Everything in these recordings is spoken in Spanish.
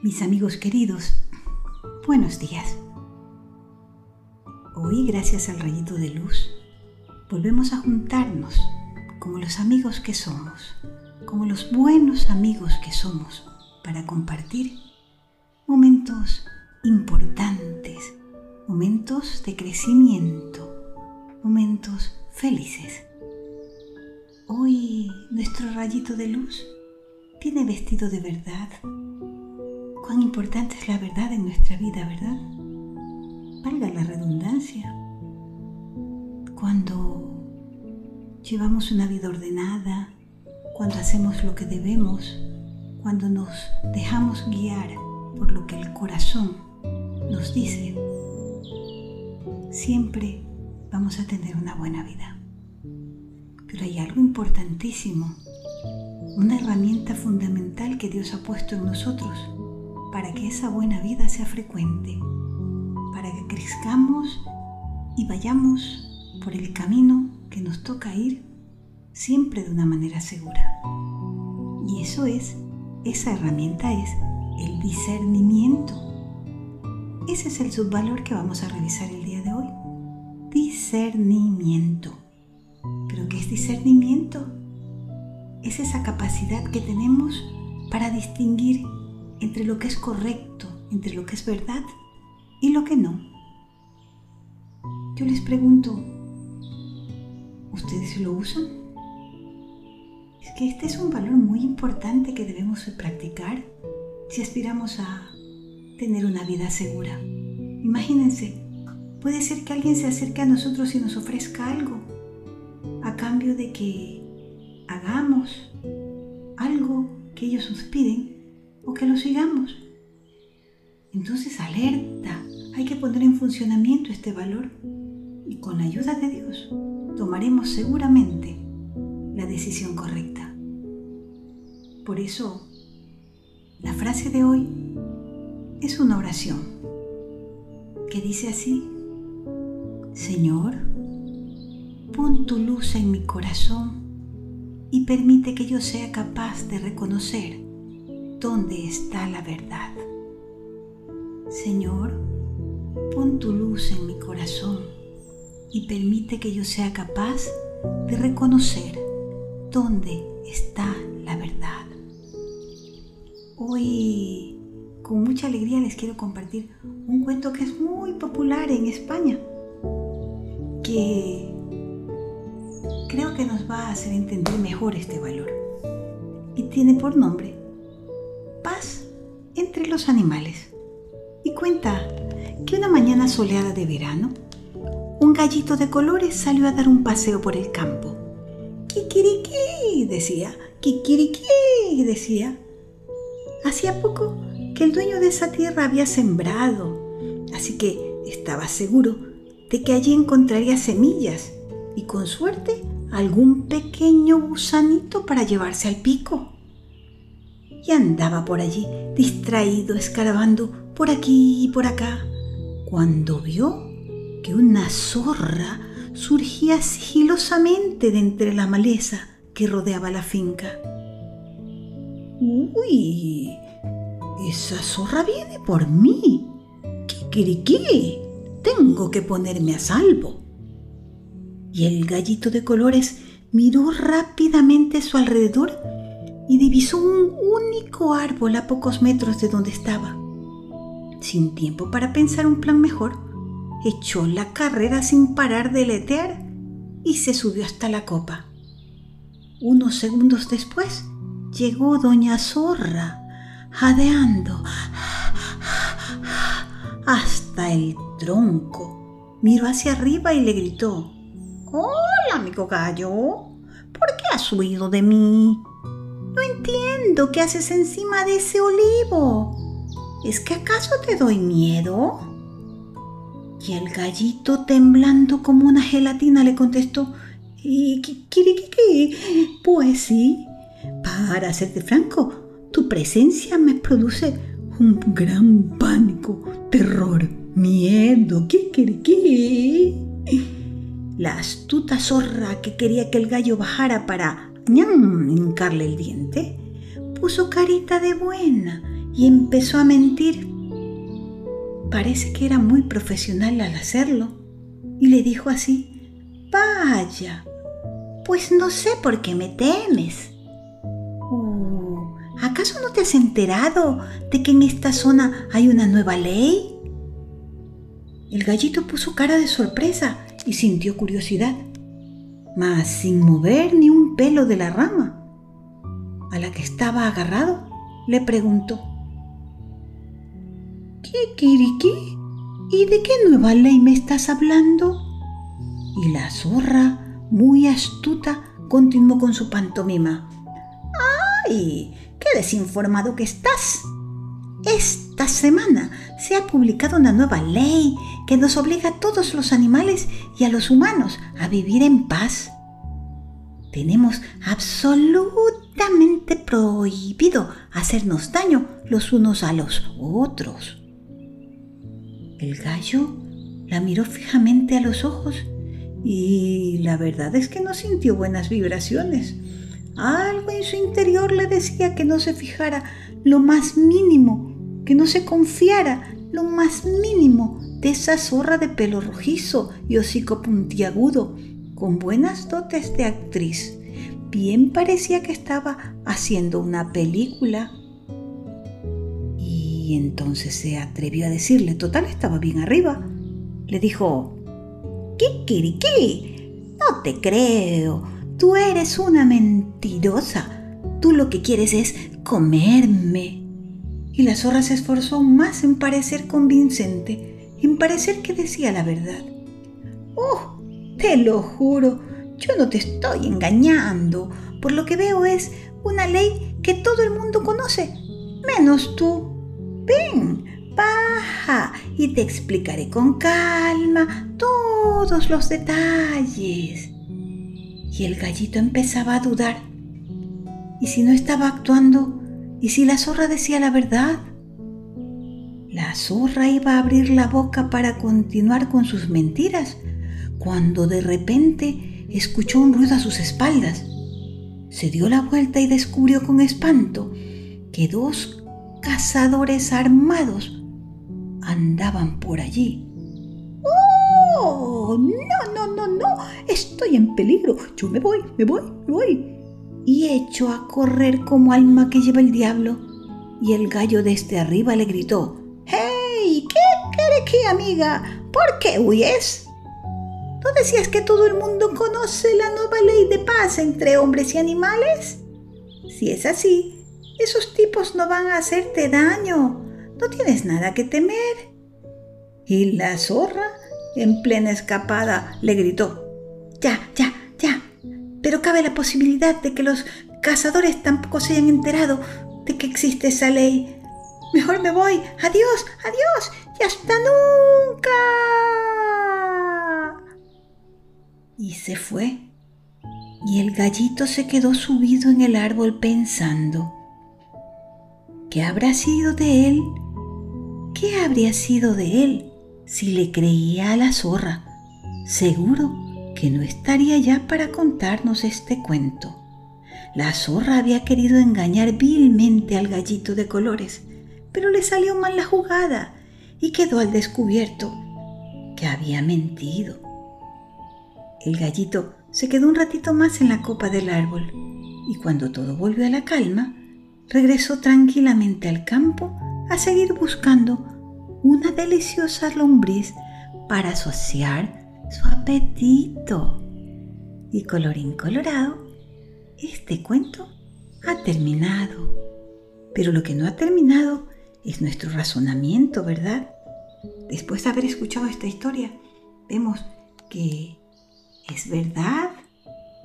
Mis amigos queridos, buenos días. Hoy, gracias al rayito de luz, volvemos a juntarnos como los amigos que somos, como los buenos amigos que somos, para compartir momentos importantes, momentos de crecimiento, momentos felices. Hoy nuestro rayito de luz tiene vestido de verdad. Cuán importante es la verdad en nuestra vida, ¿verdad? Valga la redundancia. Cuando llevamos una vida ordenada, cuando hacemos lo que debemos, cuando nos dejamos guiar por lo que el corazón nos dice, siempre vamos a tener una buena vida. Pero hay algo importantísimo una herramienta fundamental que Dios ha puesto en nosotros para que esa buena vida sea frecuente, para que crezcamos y vayamos por el camino que nos toca ir siempre de una manera segura. Y eso es, esa herramienta es el discernimiento. Ese es el subvalor que vamos a revisar el día de hoy. Discernimiento. ¿Pero qué es discernimiento? es esa capacidad que tenemos para distinguir entre lo que es correcto, entre lo que es verdad y lo que no. Yo les pregunto, ¿ustedes lo usan? Es que este es un valor muy importante que debemos practicar si aspiramos a tener una vida segura. Imagínense, puede ser que alguien se acerque a nosotros y nos ofrezca algo a cambio de que hagamos algo que ellos nos piden o que lo sigamos. Entonces, alerta, hay que poner en funcionamiento este valor y con la ayuda de Dios tomaremos seguramente la decisión correcta. Por eso, la frase de hoy es una oración que dice así, Señor, pon tu luz en mi corazón y permite que yo sea capaz de reconocer dónde está la verdad. Señor, pon tu luz en mi corazón y permite que yo sea capaz de reconocer dónde está la verdad. Hoy, con mucha alegría, les quiero compartir un cuento que es muy popular en España, que creo que nos va a hacer entender mejor este valor. Y tiene por nombre Paz entre los animales. Y cuenta que una mañana soleada de verano, un gallito de colores salió a dar un paseo por el campo. Kikiriki, decía, kikiriki, decía. Hacía poco que el dueño de esa tierra había sembrado, así que estaba seguro de que allí encontraría semillas y con suerte algún pequeño gusanito para llevarse al pico. Y andaba por allí, distraído, escarbando por aquí y por acá, cuando vio que una zorra surgía sigilosamente de entre la maleza que rodeaba la finca. ¡Uy! Esa zorra viene por mí. ¿Qué qué? Tengo que ponerme a salvo y el gallito de colores miró rápidamente a su alrededor y divisó un único árbol a pocos metros de donde estaba. Sin tiempo para pensar un plan mejor, echó la carrera sin parar de letear y se subió hasta la copa. Unos segundos después llegó doña Zorra, jadeando hasta el tronco. Miró hacia arriba y le gritó, Hola, amigo gallo. ¿Por qué has huido de mí? No entiendo qué haces encima de ese olivo. ¿Es que acaso te doy miedo? Y el gallito, temblando como una gelatina, le contestó, ¿Y qué, Pues sí, para serte franco, tu presencia me produce un gran pánico, terror, miedo. ¿Qué, qué, qué? la astuta zorra que quería que el gallo bajara para ñam, hincarle el diente, puso carita de buena y empezó a mentir. Parece que era muy profesional al hacerlo y le dijo así, vaya, pues no sé por qué me temes. Oh, ¿Acaso no te has enterado de que en esta zona hay una nueva ley? El gallito puso cara de sorpresa y sintió curiosidad, mas sin mover ni un pelo de la rama. A la que estaba agarrado, le preguntó, ¿Qué, Kiriki? ¿Y de qué nueva ley me estás hablando? Y la zorra, muy astuta, continuó con su pantomima. ¡Ay! ¡Qué desinformado que estás! Esta semana se ha publicado una nueva ley que nos obliga a todos los animales y a los humanos a vivir en paz. Tenemos absolutamente prohibido hacernos daño los unos a los otros. El gallo la miró fijamente a los ojos y la verdad es que no sintió buenas vibraciones. Algo en su interior le decía que no se fijara lo más mínimo, que no se confiara lo más mínimo de esa zorra de pelo rojizo y hocico puntiagudo, con buenas dotes de actriz. Bien parecía que estaba haciendo una película. Y entonces se atrevió a decirle, total, estaba bien arriba. Le dijo, ¿qué, qué? No te creo. Tú eres una mentirosa. Tú lo que quieres es comerme. Y la zorra se esforzó más en parecer convincente, en parecer que decía la verdad. ¡Oh! Te lo juro, yo no te estoy engañando. Por lo que veo es una ley que todo el mundo conoce, menos tú. Ven, baja y te explicaré con calma todos los detalles. Y el gallito empezaba a dudar. ¿Y si no estaba actuando? ¿Y si la zorra decía la verdad? La zorra iba a abrir la boca para continuar con sus mentiras, cuando de repente escuchó un ruido a sus espaldas. Se dio la vuelta y descubrió con espanto que dos cazadores armados andaban por allí. ¡Oh! No, no, no, no. Estoy en peligro. Yo me voy, me voy, me voy. Y echó a correr como alma que lleva el diablo. Y el gallo desde arriba le gritó, ¡Hey! ¿Qué quiere que, amiga? ¿Por qué huyes? ¿No decías que todo el mundo conoce la nueva ley de paz entre hombres y animales? Si es así, esos tipos no van a hacerte daño. No tienes nada que temer. Y la zorra, en plena escapada, le gritó, Ya, ya, ya. Pero cabe la posibilidad de que los cazadores tampoco se hayan enterado de que existe esa ley. Mejor me voy. Adiós, adiós. Y hasta nunca. Y se fue. Y el gallito se quedó subido en el árbol pensando, ¿qué habrá sido de él? ¿Qué habría sido de él si le creía a la zorra? Seguro que no estaría ya para contarnos este cuento. La zorra había querido engañar vilmente al gallito de colores, pero le salió mal la jugada y quedó al descubierto que había mentido. El gallito se quedó un ratito más en la copa del árbol y cuando todo volvió a la calma, regresó tranquilamente al campo a seguir buscando una deliciosa lombriz para asociar su apetito. Y colorín colorado, este cuento ha terminado. Pero lo que no ha terminado es nuestro razonamiento, ¿verdad? Después de haber escuchado esta historia, vemos que es verdad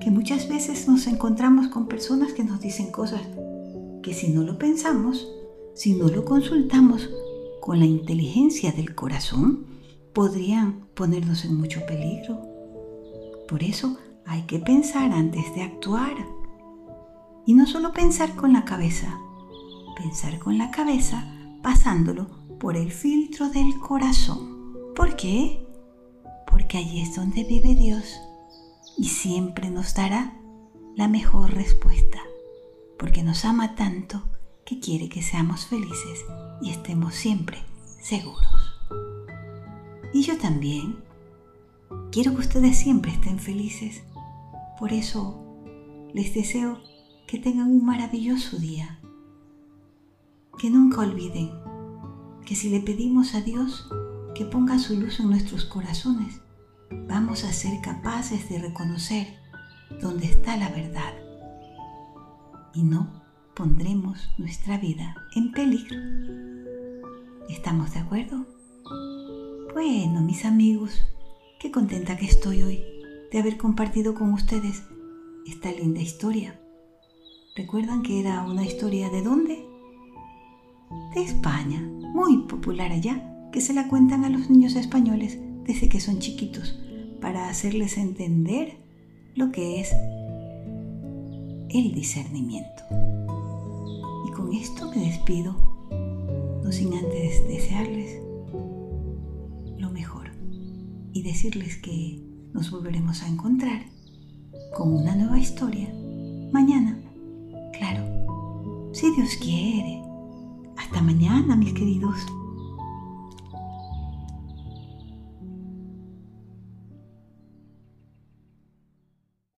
que muchas veces nos encontramos con personas que nos dicen cosas que si no lo pensamos, si no lo consultamos con la inteligencia del corazón, podrían ponernos en mucho peligro. Por eso hay que pensar antes de actuar. Y no solo pensar con la cabeza, pensar con la cabeza pasándolo por el filtro del corazón. ¿Por qué? Porque allí es donde vive Dios y siempre nos dará la mejor respuesta, porque nos ama tanto que quiere que seamos felices y estemos siempre seguros. Y yo también quiero que ustedes siempre estén felices. Por eso les deseo que tengan un maravilloso día. Que nunca olviden que si le pedimos a Dios que ponga su luz en nuestros corazones, vamos a ser capaces de reconocer dónde está la verdad y no pondremos nuestra vida en peligro. ¿Estamos de acuerdo? Bueno, mis amigos, qué contenta que estoy hoy de haber compartido con ustedes esta linda historia. ¿Recuerdan que era una historia de dónde? De España, muy popular allá, que se la cuentan a los niños españoles desde que son chiquitos, para hacerles entender lo que es el discernimiento. Y con esto me despido, no sin antes desearles y decirles que nos volveremos a encontrar con una nueva historia mañana. Claro, si Dios quiere. Hasta mañana, mis queridos.